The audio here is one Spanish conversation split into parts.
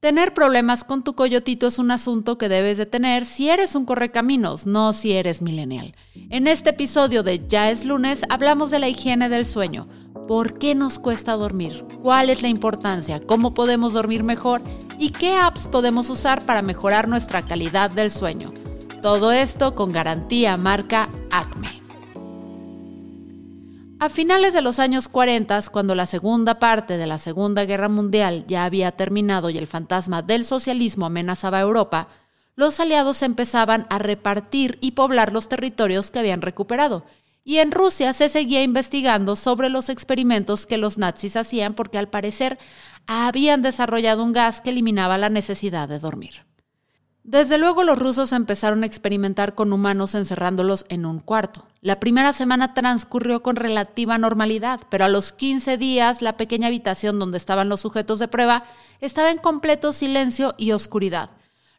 Tener problemas con tu coyotito es un asunto que debes de tener si eres un correcaminos, no si eres millennial. En este episodio de Ya es lunes hablamos de la higiene del sueño. ¿Por qué nos cuesta dormir? ¿Cuál es la importancia? ¿Cómo podemos dormir mejor? ¿Y qué apps podemos usar para mejorar nuestra calidad del sueño? Todo esto con garantía marca Acme. A finales de los años 40, cuando la segunda parte de la Segunda Guerra Mundial ya había terminado y el fantasma del socialismo amenazaba a Europa, los aliados empezaban a repartir y poblar los territorios que habían recuperado. Y en Rusia se seguía investigando sobre los experimentos que los nazis hacían porque al parecer habían desarrollado un gas que eliminaba la necesidad de dormir. Desde luego los rusos empezaron a experimentar con humanos encerrándolos en un cuarto. La primera semana transcurrió con relativa normalidad, pero a los 15 días la pequeña habitación donde estaban los sujetos de prueba estaba en completo silencio y oscuridad.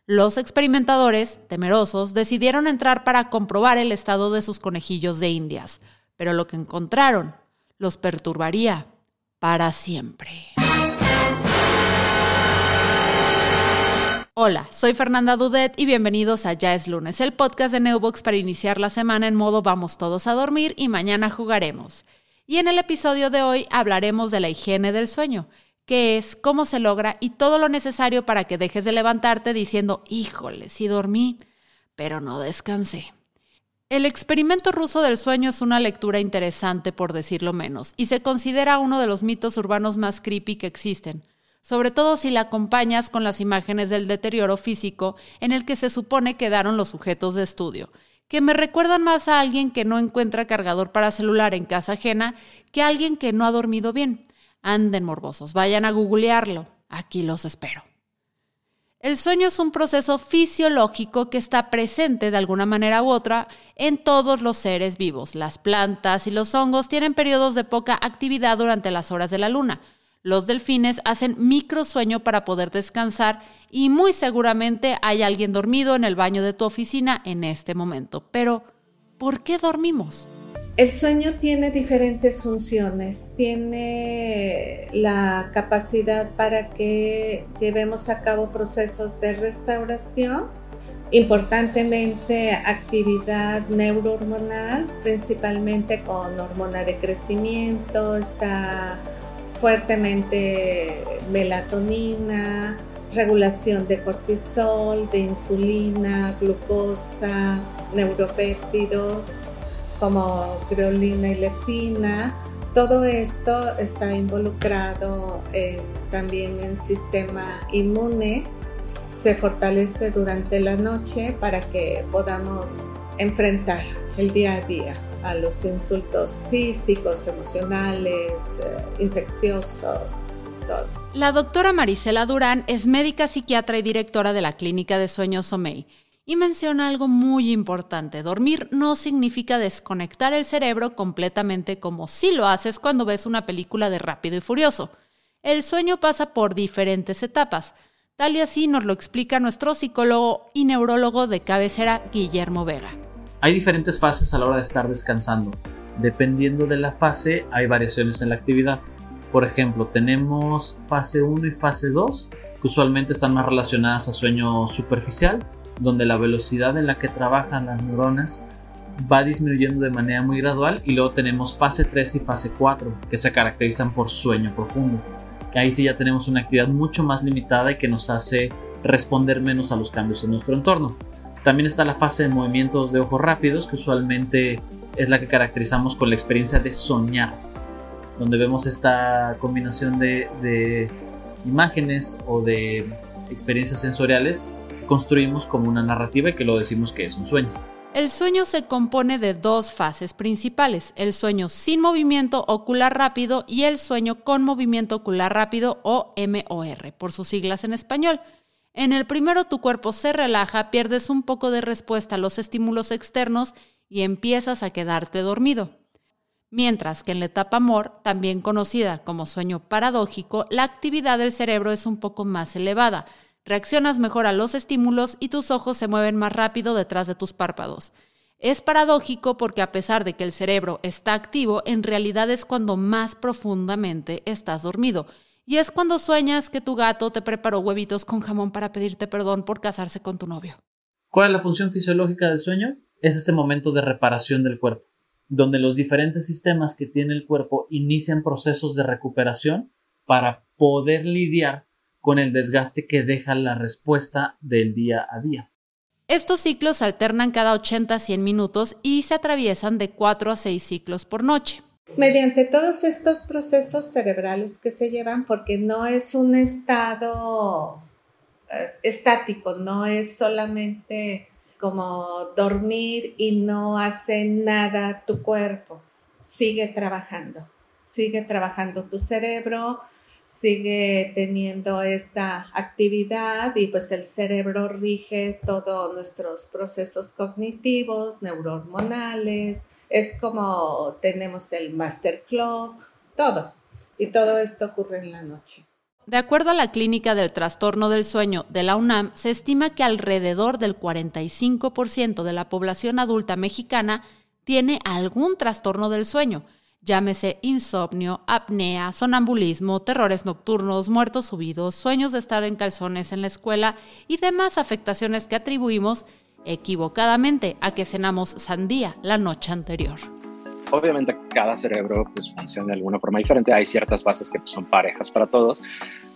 Los experimentadores, temerosos, decidieron entrar para comprobar el estado de sus conejillos de indias, pero lo que encontraron los perturbaría para siempre. Hola, soy Fernanda Dudet y bienvenidos a Ya es lunes, el podcast de Neubox para iniciar la semana en modo vamos todos a dormir y mañana jugaremos. Y en el episodio de hoy hablaremos de la higiene del sueño, qué es, cómo se logra y todo lo necesario para que dejes de levantarte diciendo, híjole, sí dormí, pero no descansé. El experimento ruso del sueño es una lectura interesante por decirlo menos, y se considera uno de los mitos urbanos más creepy que existen sobre todo si la acompañas con las imágenes del deterioro físico en el que se supone quedaron los sujetos de estudio, que me recuerdan más a alguien que no encuentra cargador para celular en casa ajena que a alguien que no ha dormido bien. Anden morbosos, vayan a googlearlo. Aquí los espero. El sueño es un proceso fisiológico que está presente de alguna manera u otra en todos los seres vivos. Las plantas y los hongos tienen periodos de poca actividad durante las horas de la luna los delfines hacen microsueño para poder descansar y muy seguramente hay alguien dormido en el baño de tu oficina en este momento. Pero, ¿por qué dormimos? El sueño tiene diferentes funciones. Tiene la capacidad para que llevemos a cabo procesos de restauración, importantemente actividad neurohormonal, principalmente con hormona de crecimiento, está fuertemente melatonina, regulación de cortisol, de insulina, glucosa, neuropéptidos como creolina y leptina. Todo esto está involucrado también en sistema inmune. Se fortalece durante la noche para que podamos enfrentar el día a día a los insultos físicos, emocionales, eh, infecciosos, todo. La doctora Marisela Durán es médica psiquiatra y directora de la Clínica de Sueños Somei y menciona algo muy importante. Dormir no significa desconectar el cerebro completamente como si lo haces cuando ves una película de Rápido y Furioso. El sueño pasa por diferentes etapas. Tal y así nos lo explica nuestro psicólogo y neurólogo de cabecera, Guillermo Vega. Hay diferentes fases a la hora de estar descansando. Dependiendo de la fase hay variaciones en la actividad. Por ejemplo, tenemos fase 1 y fase 2, que usualmente están más relacionadas a sueño superficial, donde la velocidad en la que trabajan las neuronas va disminuyendo de manera muy gradual y luego tenemos fase 3 y fase 4 que se caracterizan por sueño profundo. Ahí sí ya tenemos una actividad mucho más limitada y que nos hace responder menos a los cambios en nuestro entorno. También está la fase de movimientos de ojos rápidos, que usualmente es la que caracterizamos con la experiencia de soñar, donde vemos esta combinación de, imágenes o de experiencias sensoriales que construimos como una narrativa y que lo decimos que es un sueño. El sueño se compone de dos fases principales, el sueño sin movimiento ocular rápido y el sueño con movimiento ocular rápido o MOR, por sus siglas en español. En el primero tu cuerpo se relaja, pierdes un poco de respuesta a los estímulos externos y empiezas a quedarte dormido. Mientras que en la etapa amor, también conocida como sueño paradójico, la actividad del cerebro es un poco más elevada. Reaccionas mejor a los estímulos y tus ojos se mueven más rápido detrás de tus párpados. Es paradójico porque a pesar de que el cerebro está activo, en realidad es cuando más profundamente estás dormido Y es cuando sueñas que tu gato te preparó huevitos con jamón para pedirte perdón por casarse con tu novio. ¿Cuál es la función fisiológica del sueño? Es este momento de reparación del cuerpo, donde los diferentes sistemas que tiene el cuerpo inician procesos de recuperación para poder lidiar con el desgaste que deja la respuesta del día a día. Estos ciclos alternan cada 80 a 100 minutos y se atraviesan de 4 a 6 ciclos por noche. Mediante todos estos procesos cerebrales que se llevan, porque no es un estado eh, estático, no es solamente como dormir y no hace nada tu cuerpo, sigue trabajando, sigue trabajando tu cerebro, sigue teniendo esta actividad y pues el cerebro rige todos nuestros procesos cognitivos, neurohormonales, es como tenemos el master clock, todo. Y todo esto ocurre en la noche. De acuerdo a la Clínica del Trastorno del Sueño de la UNAM, se estima que alrededor del 45% de la población adulta mexicana tiene algún trastorno del sueño, llámese insomnio, apnea, sonambulismo, terrores nocturnos, muertos subidos, sueños de estar en calzones en la escuela y demás afectaciones que atribuimos equivocadamente a que cenamos sandía la noche anterior. Obviamente cada cerebro pues, funciona de alguna forma diferente, hay ciertas bases que son parejas para todos,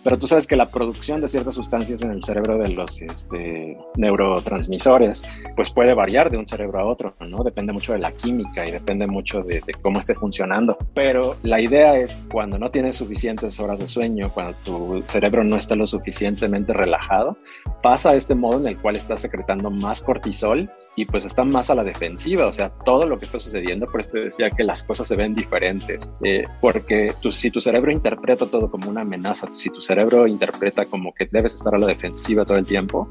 pero tú sabes que la producción de ciertas sustancias en el cerebro de los este, neurotransmisores, pues puede variar de un cerebro a otro, ¿no? Depende mucho de la química y depende mucho de, cómo esté funcionando. Pero la idea es cuando no tienes suficientes horas de sueño, cuando tu cerebro no está lo suficientemente relajado, pasa a este modo en el cual está secretando más cortisol y pues está más a la defensiva, o sea, todo lo que está sucediendo, por esto decía que las cosas se ven diferentes, eh, porque tu, si tu cerebro interpreta todo como una amenaza, si tu cerebro interpreta como que debes estar a la defensiva todo el tiempo,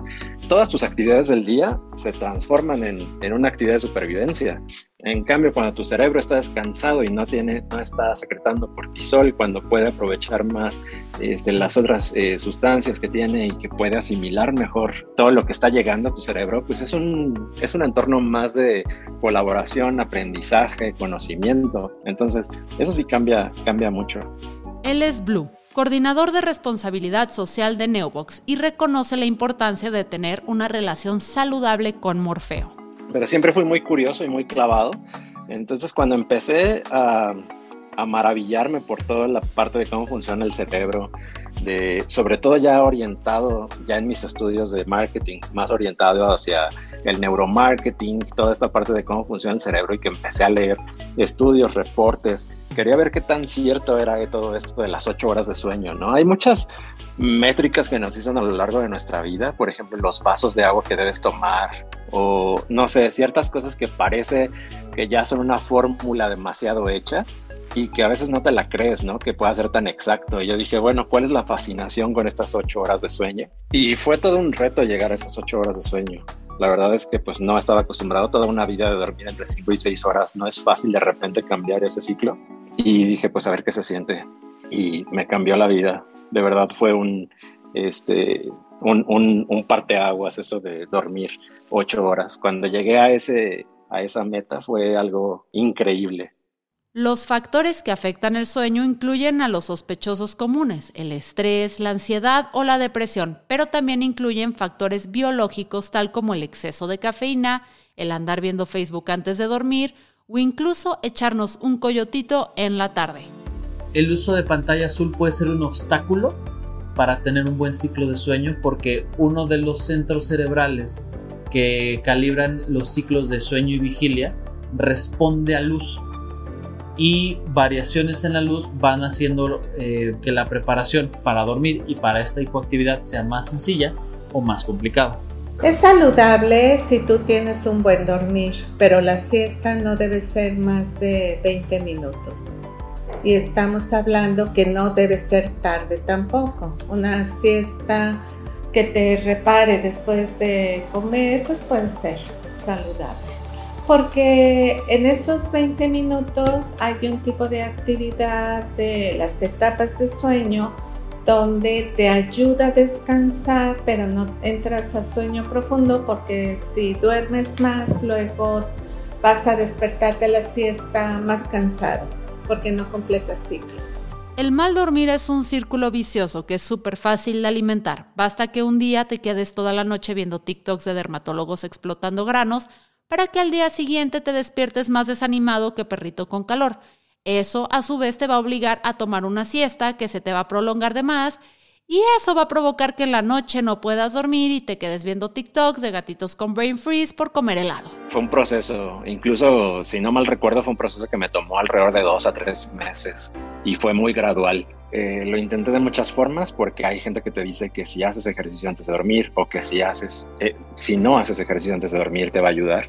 todas tus actividades del día se transforman en, en una actividad de supervivencia. En cambio, cuando tu cerebro está descansado y no, tiene, no está secretando cortisol, cuando puede aprovechar más este, las otras eh, sustancias que tiene y que puede asimilar mejor todo lo que está llegando a tu cerebro, pues es un, es un entorno más de colaboración, aprendizaje, conocimiento. Entonces, eso sí cambia, cambia mucho. Él es Blue, coordinador de responsabilidad social de Neobox, y reconoce la importancia de tener una relación saludable con Morfeo pero siempre fui muy curioso y muy clavado. Entonces cuando empecé a, a maravillarme por toda la parte de cómo funciona el cerebro, de, sobre todo ya orientado, ya en mis estudios de marketing, más orientado hacia el neuromarketing, toda esta parte de cómo funciona el cerebro y que empecé a leer estudios, reportes. Quería ver qué tan cierto era todo esto de las ocho horas de sueño, ¿no? Hay muchas métricas que nos dicen a lo largo de nuestra vida, por ejemplo, los vasos de agua que debes tomar o, no sé, ciertas cosas que parece que ya son una fórmula demasiado hecha y que a veces no te la crees, ¿no? Que pueda ser tan exacto. Y yo dije, bueno, ¿cuál es la fascinación con estas ocho horas de sueño? Y fue todo un reto llegar a esas ocho horas de sueño. La verdad es que pues no estaba acostumbrado toda una vida de dormir entre cinco y seis horas. No es fácil de repente cambiar ese ciclo. Y dije, pues a ver qué se siente. Y me cambió la vida. De verdad fue un, este, un, un, un parteaguas eso de dormir ocho horas. Cuando llegué a, ese, a esa meta fue algo increíble los factores que afectan el sueño incluyen a los sospechosos comunes, el estrés, la ansiedad o la depresión, pero también incluyen factores biológicos tal como el exceso de cafeína, el andar viendo Facebook antes de dormir o incluso echarnos un coyotito en la tarde. El uso de pantalla azul puede ser un obstáculo para tener un buen ciclo de sueño porque uno de los centros cerebrales que calibran los ciclos de sueño y vigilia responde a luz y variaciones en la luz van haciendo eh, que la preparación para dormir y para esta hipoactividad sea más sencilla o más complicada. Es saludable si tú tienes un buen dormir, pero la siesta no debe ser más de 20 minutos. Y estamos hablando que no debe ser tarde tampoco. Una siesta que te repare después de comer, pues puede ser saludable porque en esos 20 minutos hay un tipo de actividad de las etapas de sueño donde te ayuda a descansar, pero no entras a sueño profundo porque si duermes más, luego vas a despertar de la siesta más cansado porque no completas ciclos. El mal dormir es un círculo vicioso que es súper fácil de alimentar. Basta que un día te quedes toda la noche viendo TikToks de dermatólogos explotando granos para que al día siguiente te despiertes más desanimado que perrito con calor. Eso a su vez te va a obligar a tomar una siesta que se te va a prolongar de más y eso va a provocar que en la noche no puedas dormir y te quedes viendo TikToks de gatitos con brain freeze por comer helado. Fue un proceso, incluso si no mal recuerdo, fue un proceso que me tomó alrededor de dos a tres meses y fue muy gradual. Eh, lo intenté de muchas formas porque hay gente que te dice que si haces ejercicio antes de dormir o que si haces, eh, si no haces ejercicio antes de dormir te va a ayudar.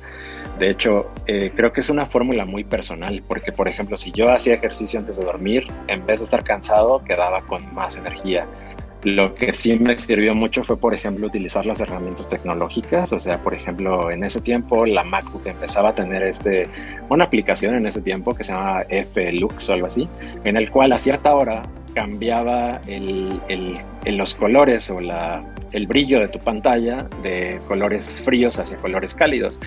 De hecho, eh, creo que es una fórmula muy personal porque, por ejemplo, si yo hacía ejercicio antes de dormir, en vez de estar cansado, quedaba con más energía. Lo que sí me sirvió mucho fue, por ejemplo, utilizar las herramientas tecnológicas. O sea, por ejemplo, en ese tiempo la MacBook empezaba a tener este, una aplicación en ese tiempo que se llama F-Lux o algo así, en el cual a cierta hora cambiaba el, los colores o la, el brillo de tu pantalla de colores fríos hacia colores cálidos.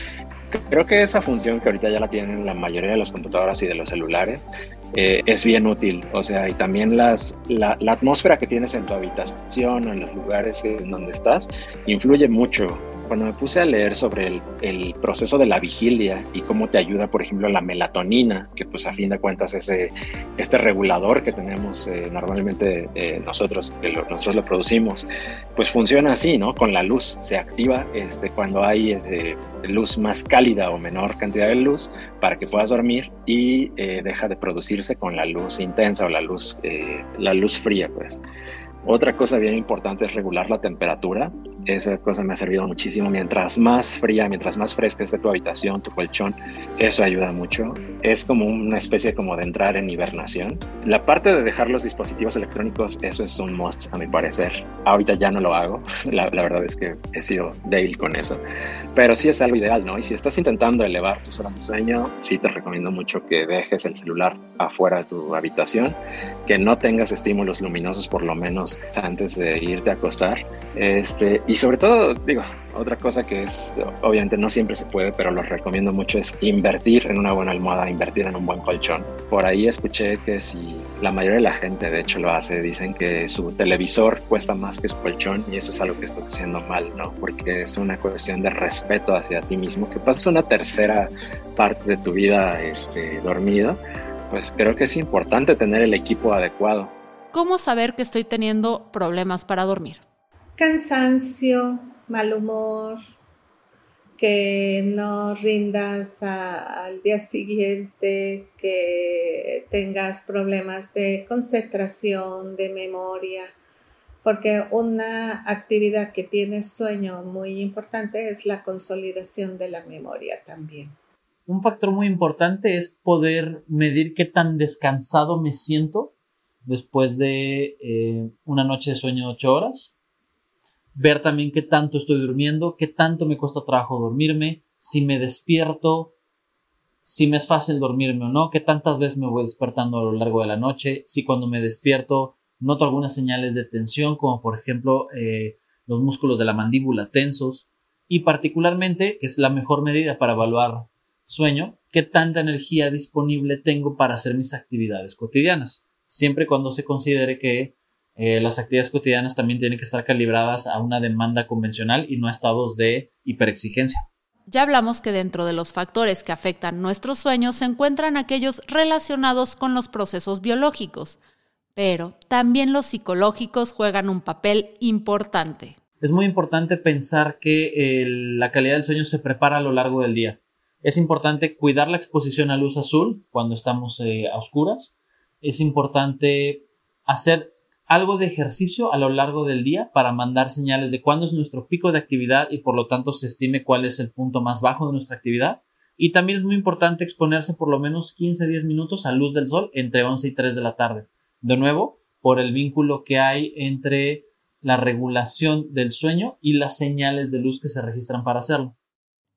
Creo que esa función que ahorita ya la tienen la mayoría de las computadoras y de los celulares eh, es bien útil. O sea, y también las, la, la, atmósfera que tienes en tu habitación o en los lugares en donde estás influye mucho cuando me puse a leer sobre el, el, proceso de la vigilia y cómo te ayuda, por ejemplo, la melatonina, que pues a fin de cuentas es este regulador que tenemos eh, normalmente eh, nosotros, que lo, nosotros lo producimos, pues funciona así, ¿no? Con la luz, se activa este, cuando hay eh, luz más cálida o menor cantidad de luz para que puedas dormir y deja de producirse con la luz intensa o la luz, la luz fría, pues. Otra cosa bien importante es regular la temperatura. Esa cosa me ha servido muchísimo. Mientras más fría, mientras más fresca esté tu habitación, tu colchón, eso ayuda mucho. Es como una especie como de entrar en hibernación. La parte de dejar los dispositivos electrónicos, eso es un must a mi parecer. Ahorita ya no lo hago. La, verdad es que he sido débil con eso. Pero sí es algo ideal, ¿no? Y si estás intentando elevar tus horas de sueño, sí te recomiendo mucho que dejes el celular afuera de tu habitación, que no tengas estímulos luminosos por lo menos antes de irte a acostar. Este, y sobre todo, digo, otra cosa que es, obviamente no siempre se puede, pero lo recomiendo mucho es invertir en una buena almohada, invertir en un buen colchón. Por ahí escuché que si la mayoría de la gente de hecho lo hace, dicen que su televisor cuesta más que su colchón y eso es algo que estás haciendo mal, ¿no? Porque es una cuestión de respeto hacia ti mismo, que pasas una tercera parte de tu vida este, dormido, pues creo que es importante tener el equipo adecuado ¿Cómo saber que estoy teniendo problemas para dormir? Cansancio, mal humor, que no rindas al día siguiente, que tengas problemas de concentración, de memoria, porque una actividad que tiene sueño muy importante es la consolidación de la memoria también. Un factor muy importante es poder medir qué tan descansado me siento después de eh, una noche de sueño de 8 horas. Ver también qué tanto estoy durmiendo, qué tanto me cuesta trabajo dormirme, si me despierto, si me es fácil dormirme o no, qué tantas veces me voy despertando a lo largo de la noche, si cuando me despierto noto algunas señales de tensión, como por ejemplo eh, los músculos de la mandíbula tensos, y particularmente, que es la mejor medida para evaluar sueño, qué tanta energía disponible tengo para hacer mis actividades cotidianas siempre cuando se considere que eh, las actividades cotidianas también tienen que estar calibradas a una demanda convencional y no a estados de hiperexigencia. Ya hablamos que dentro de los factores que afectan nuestros sueños se encuentran aquellos relacionados con los procesos biológicos, pero también los psicológicos juegan un papel importante. Es muy importante pensar que la calidad del sueño se prepara a lo largo del día. Es importante cuidar la exposición a luz azul cuando estamos eh, a oscuras, es importante hacer algo de ejercicio a lo largo del día para mandar señales de cuándo es nuestro pico de actividad y por lo tanto se estime cuál es el punto más bajo de nuestra actividad. Y también es muy importante exponerse por lo menos 15-10 minutos a luz del sol entre 11 y 3 de la tarde. De nuevo, por el vínculo que hay entre la regulación del sueño y las señales de luz que se registran para hacerlo.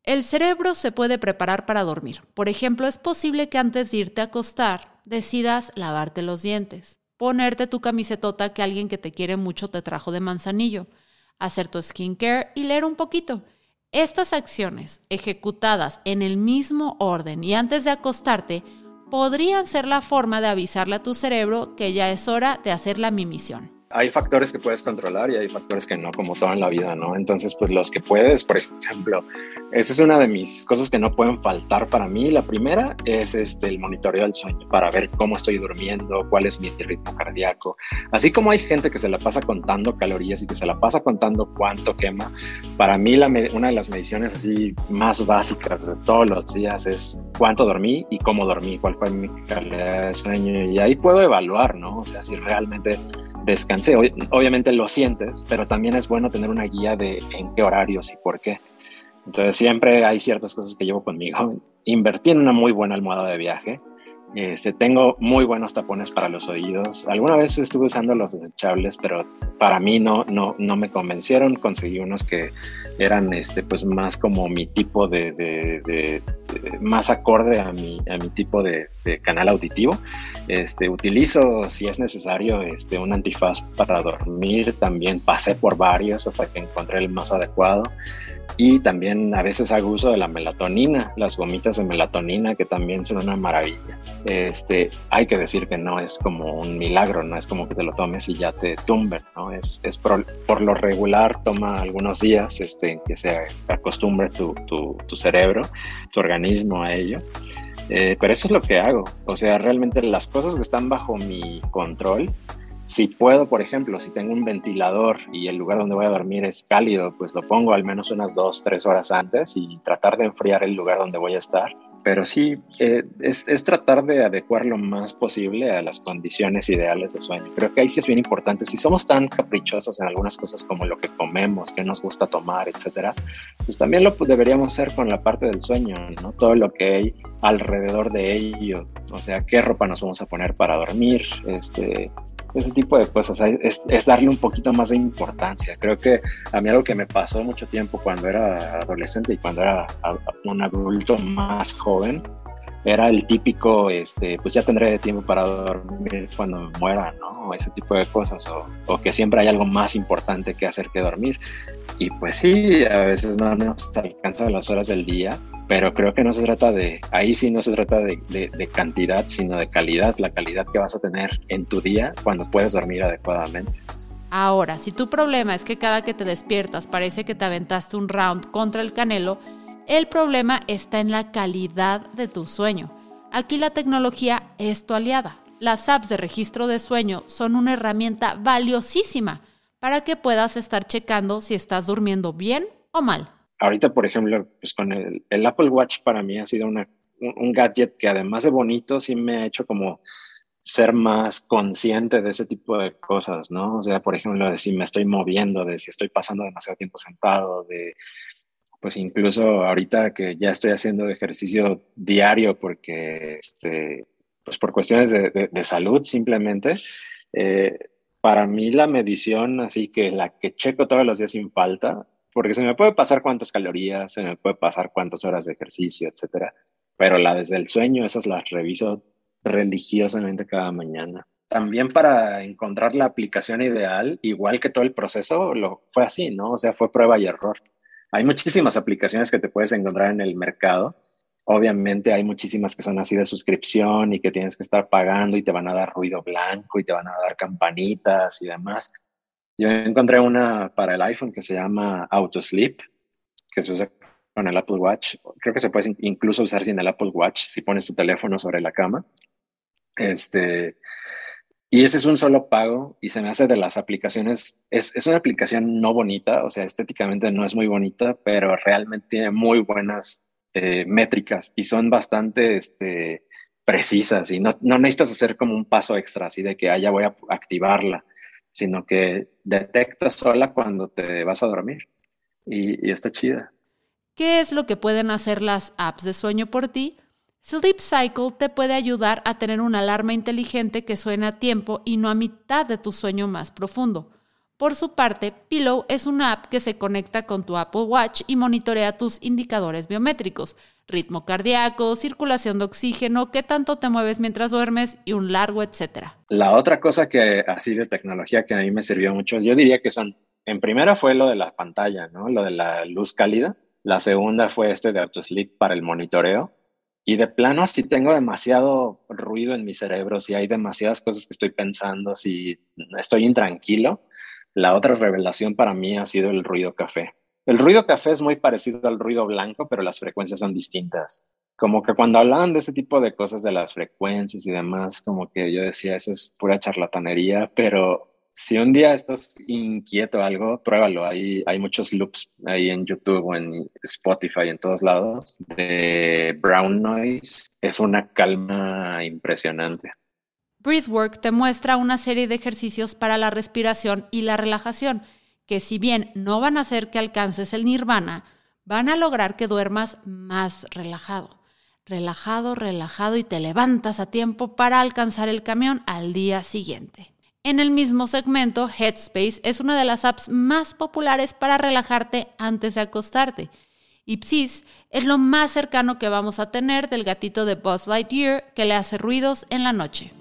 El cerebro se puede preparar para dormir. Por ejemplo, es posible que antes de irte a acostar decidas lavarte los dientes, ponerte tu camisetota que alguien que te quiere mucho te trajo de manzanillo, hacer tu skincare y leer un poquito. Estas acciones, ejecutadas en el mismo orden y antes de acostarte, podrían ser la forma de avisarle a tu cerebro que ya es hora de hacer la mimisión hay factores que puedes controlar y hay factores que no, como todo en la vida, ¿no? Entonces, pues los que puedes, por ejemplo, esa es una de mis cosas que no pueden faltar para mí. La primera es este, el monitoreo del sueño para ver cómo estoy durmiendo, cuál es mi ritmo cardíaco. Así como hay gente que se la pasa contando calorías y que se la pasa contando cuánto quema, para mí la, una de las mediciones así más básicas de todos los días es cuánto dormí y cómo dormí, cuál fue mi calidad de sueño. Y ahí puedo evaluar, ¿no? O sea, si realmente descansé. Obviamente lo sientes, pero también es bueno tener una guía de en qué horarios y por qué. Entonces siempre hay ciertas cosas que llevo conmigo. Invertí en una muy buena almohada de viaje. Este, tengo muy buenos tapones para los oídos. Alguna vez estuve usando los desechables, pero para mí no, no, no me convencieron. Conseguí unos que eran este, pues más como mi tipo de, de, más acorde a mi, a mi tipo de, canal auditivo. Este, utilizo, si es necesario, este, un antifaz para dormir. También pasé por varios hasta que encontré el más adecuado. Y también a veces hago uso de la melatonina, las gomitas de melatonina, que también son una maravilla. Este, hay que decir que no es como un milagro, no es como que te lo tomes y ya te tumben, ¿no? Es, es por, por, lo regular toma algunos días este, que se acostumbre tu, tu, tu cerebro, tu organismo a ello. Eh, pero eso es lo que hago. O sea, realmente las cosas que están bajo mi control, si puedo, por ejemplo, si tengo un ventilador y el lugar donde voy a dormir es cálido, pues lo pongo al menos unas dos, tres horas antes y tratar de enfriar el lugar donde voy a estar pero sí, eh, es, es, tratar de adecuar lo más posible a las condiciones ideales de sueño. Creo que ahí sí es bien importante. Si somos tan caprichosos en algunas cosas como lo que comemos, qué nos gusta tomar, etcétera, pues también lo deberíamos hacer con la parte del sueño, ¿no? Todo lo que hay alrededor de ello. O sea, qué ropa nos vamos a poner para dormir, este, ese tipo de cosas, es, darle un poquito más de importancia. Creo que a mí algo que me pasó mucho tiempo cuando era adolescente y cuando era un adulto más joven, era el típico, este, pues ya tendré tiempo para dormir cuando muera, ¿no? O ese tipo de cosas, o, o, que siempre hay algo más importante que hacer que dormir. Y pues sí, a veces no nos alcanzan las horas del día, pero creo que no se trata de, ahí sí no se trata de, de, cantidad, sino de calidad, la calidad que vas a tener en tu día cuando puedes dormir adecuadamente. Ahora, si tu problema es que cada que te despiertas parece que te aventaste un round contra el canelo, el problema está en la calidad de tu sueño. Aquí la tecnología es tu aliada. Las apps de registro de sueño son una herramienta valiosísima para que puedas estar checando si estás durmiendo bien o mal. Ahorita, por ejemplo, pues con el, Apple Watch para mí ha sido un, un gadget que además de bonito, sí me ha hecho como ser más consciente de ese tipo de cosas, ¿no? O sea, por ejemplo, de si me estoy moviendo, de si estoy pasando demasiado tiempo sentado, de pues incluso ahorita que ya estoy haciendo ejercicio diario porque, este, pues por cuestiones de, salud simplemente, eh, para mí la medición, así que la que checo todos los días sin falta, porque se me puede pasar cuántas calorías, se me puede pasar cuántas horas de ejercicio, etcétera, pero la desde el sueño, esas las reviso religiosamente cada mañana. También para encontrar la aplicación ideal, igual que todo el proceso, lo fue así, ¿no? O sea, fue prueba y error. Hay muchísimas aplicaciones que te puedes encontrar en el mercado. Obviamente hay muchísimas que son así de suscripción y que tienes que estar pagando y te van a dar ruido blanco y te van a dar campanitas y demás. Yo encontré una para el iPhone que se llama Autosleep, que se usa con el Apple Watch. Creo que se puede incluso usar sin el Apple Watch si pones tu teléfono sobre la cama. Este, y ese es un solo pago y se me hace de las aplicaciones, es, es, una aplicación no bonita, o sea, estéticamente no es muy bonita, pero realmente tiene muy buenas eh, métricas y son bastante este, precisas y no, no, necesitas hacer como un paso extra, así de que ah, ya voy a activarla, sino que detecta sola cuando te vas a dormir y, y está chida. ¿Qué es lo que pueden hacer las apps de sueño por ti? Sleep Cycle te puede ayudar a tener una alarma inteligente que suene a tiempo y no a mitad de tu sueño más profundo. Por su parte, Pillow es una app que se conecta con tu Apple Watch y monitorea tus indicadores biométricos, ritmo cardíaco, circulación de oxígeno, qué tanto te mueves mientras duermes y un largo etcétera. La otra cosa que así de tecnología que a mí me sirvió mucho, yo diría que son, en primera fue lo de la pantalla, ¿no? Lo de la luz cálida. La segunda fue este de AutoSleep para el monitoreo Y de plano, si tengo demasiado ruido en mi cerebro, si hay demasiadas cosas que estoy pensando, si estoy intranquilo, la otra revelación para mí ha sido el ruido café. El ruido café es muy parecido al ruido blanco, pero las frecuencias son distintas. Como que cuando hablaban de ese tipo de cosas, de las frecuencias y demás, como que yo decía, eso es pura charlatanería, pero si un día estás inquieto o algo, pruébalo. Hay, hay muchos loops ahí en YouTube o en Spotify, en todos lados, de brown noise. Es una calma impresionante. Breathwork te muestra una serie de ejercicios para la respiración y la relajación, que si bien no van a hacer que alcances el nirvana, van a lograr que duermas más relajado. Relajado, relajado y te levantas a tiempo para alcanzar el camión al día siguiente. En el mismo segmento, Headspace es una de las apps más populares para relajarte antes de acostarte. Y Psis es lo más cercano que vamos a tener del gatito de Buzz Lightyear que le hace ruidos en la noche.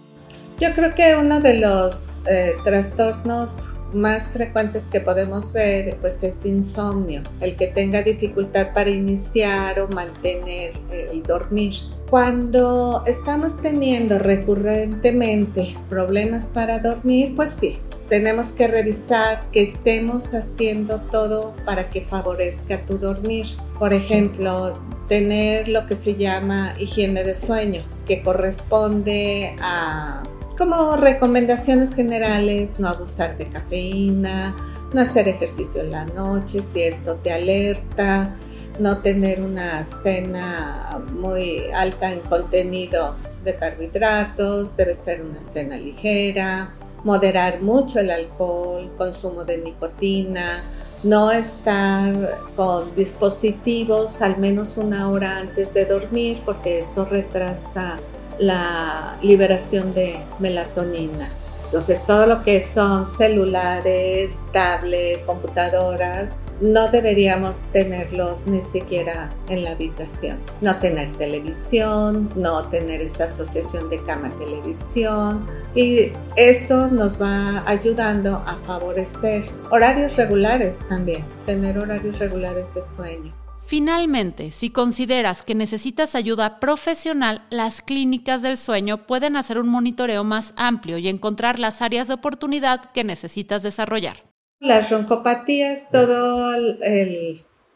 Yo creo que uno de los eh, trastornos más frecuentes que podemos ver pues es insomnio, el que tenga dificultad para iniciar o mantener el dormir. Cuando estamos teniendo recurrentemente problemas para dormir, pues sí, tenemos que revisar que estemos haciendo todo para que favorezca tu dormir. Por ejemplo, tener lo que se llama higiene de sueño, que corresponde a como recomendaciones generales, no abusar de cafeína, no hacer ejercicio en la noche si esto te alerta, no tener una cena muy alta en contenido de carbohidratos, debe ser una cena ligera, moderar mucho el alcohol, consumo de nicotina, no estar con dispositivos al menos una hora antes de dormir porque esto retrasa la liberación de melatonina. Entonces todo lo que son celulares, tablets, computadoras, no deberíamos tenerlos ni siquiera en la habitación. No tener televisión, no tener esa asociación de cama-televisión. Y eso nos va ayudando a favorecer horarios regulares también, tener horarios regulares de sueño. Finalmente, si consideras que necesitas ayuda profesional, las clínicas del sueño pueden hacer un monitoreo más amplio y encontrar las áreas de oportunidad que necesitas desarrollar. Las roncopatías, todo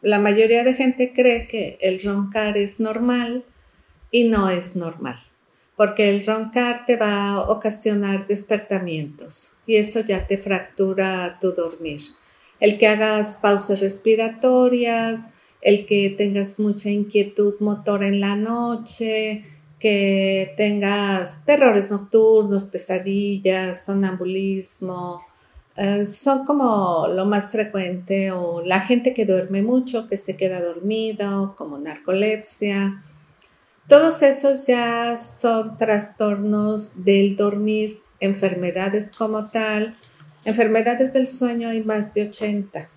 la mayoría de gente cree que el roncar es normal y no es normal, porque el roncar te va a ocasionar despertamientos y eso ya te fractura tu dormir. El que hagas pausas respiratorias, el que tengas mucha inquietud motora en la noche, que tengas terrores nocturnos, pesadillas, sonambulismo, eh, son como lo más frecuente o la gente que duerme mucho, que se queda dormido, como narcolepsia. Todos esos ya son trastornos del dormir, enfermedades como tal. Enfermedades del sueño hay más de 80.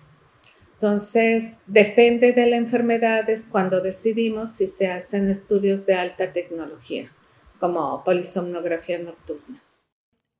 Entonces, depende de la enfermedad es cuando decidimos si se hacen estudios de alta tecnología, como polisomnografía nocturna.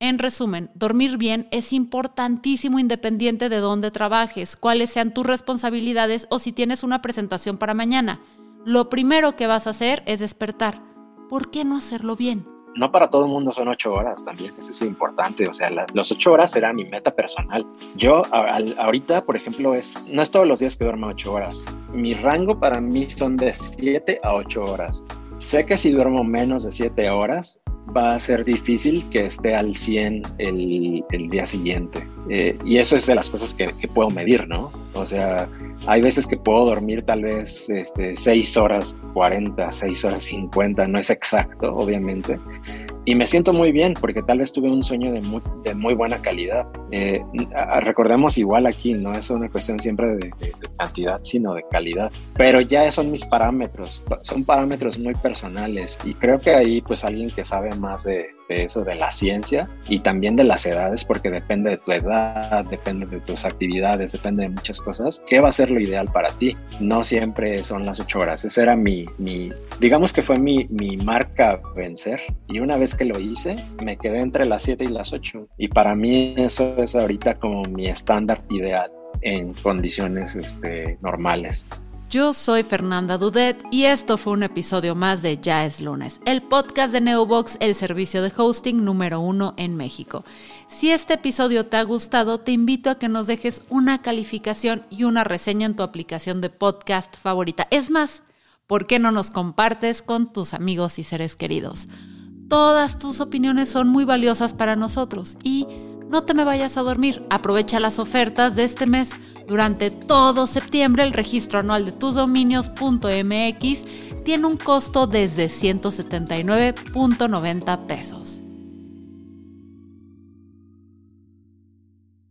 En resumen, dormir bien es importantísimo independiente de dónde trabajes, cuáles sean tus responsabilidades o si tienes una presentación para mañana. Lo primero que vas a hacer es despertar. ¿Por qué no hacerlo bien? No para todo el mundo son ocho horas también, eso es importante. O sea, las ocho horas será mi meta personal. Yo ahorita, por ejemplo, es no es todos los días que duermo ocho horas. Mi rango para mí son de siete a ocho horas. Sé que si duermo menos de siete horas, va a ser difícil que esté al 100 el, el día siguiente. Eh, y eso es de las cosas que, que, puedo medir, ¿no? O sea, hay veces que puedo dormir tal vez este, 6 horas 40, 6 horas 50, no es exacto, obviamente, y me siento muy bien porque tal vez tuve un sueño de muy, de muy buena calidad. Eh, recordemos igual aquí, no es una cuestión siempre de, cantidad, sino de calidad. Pero ya son mis parámetros, son parámetros muy personales y creo que ahí pues alguien que sabe más de, de eso, de la ciencia y también de las edades, porque depende de tu edad, depende de tus actividades, depende de muchas cosas, ¿qué va a ser lo ideal para ti? No siempre son las ocho horas. Esa era mi, mi digamos que fue mi, mi marca vencer y una vez que lo hice, me quedé entre las 7 y las 8. Y para mí eso es ahorita como mi estándar ideal en condiciones este, normales. Yo soy Fernanda Dudet y esto fue un episodio más de Ya es lunes, el podcast de Neobox, el servicio de hosting número uno en México. Si este episodio te ha gustado, te invito a que nos dejes una calificación y una reseña en tu aplicación de podcast favorita. Es más, ¿por qué no nos compartes con tus amigos y seres queridos? Todas tus opiniones son muy valiosas para nosotros y no te me vayas a dormir. Aprovecha las ofertas de este mes. Durante todo septiembre el registro anual de tusdominios.mx tiene un costo desde 179.90 pesos.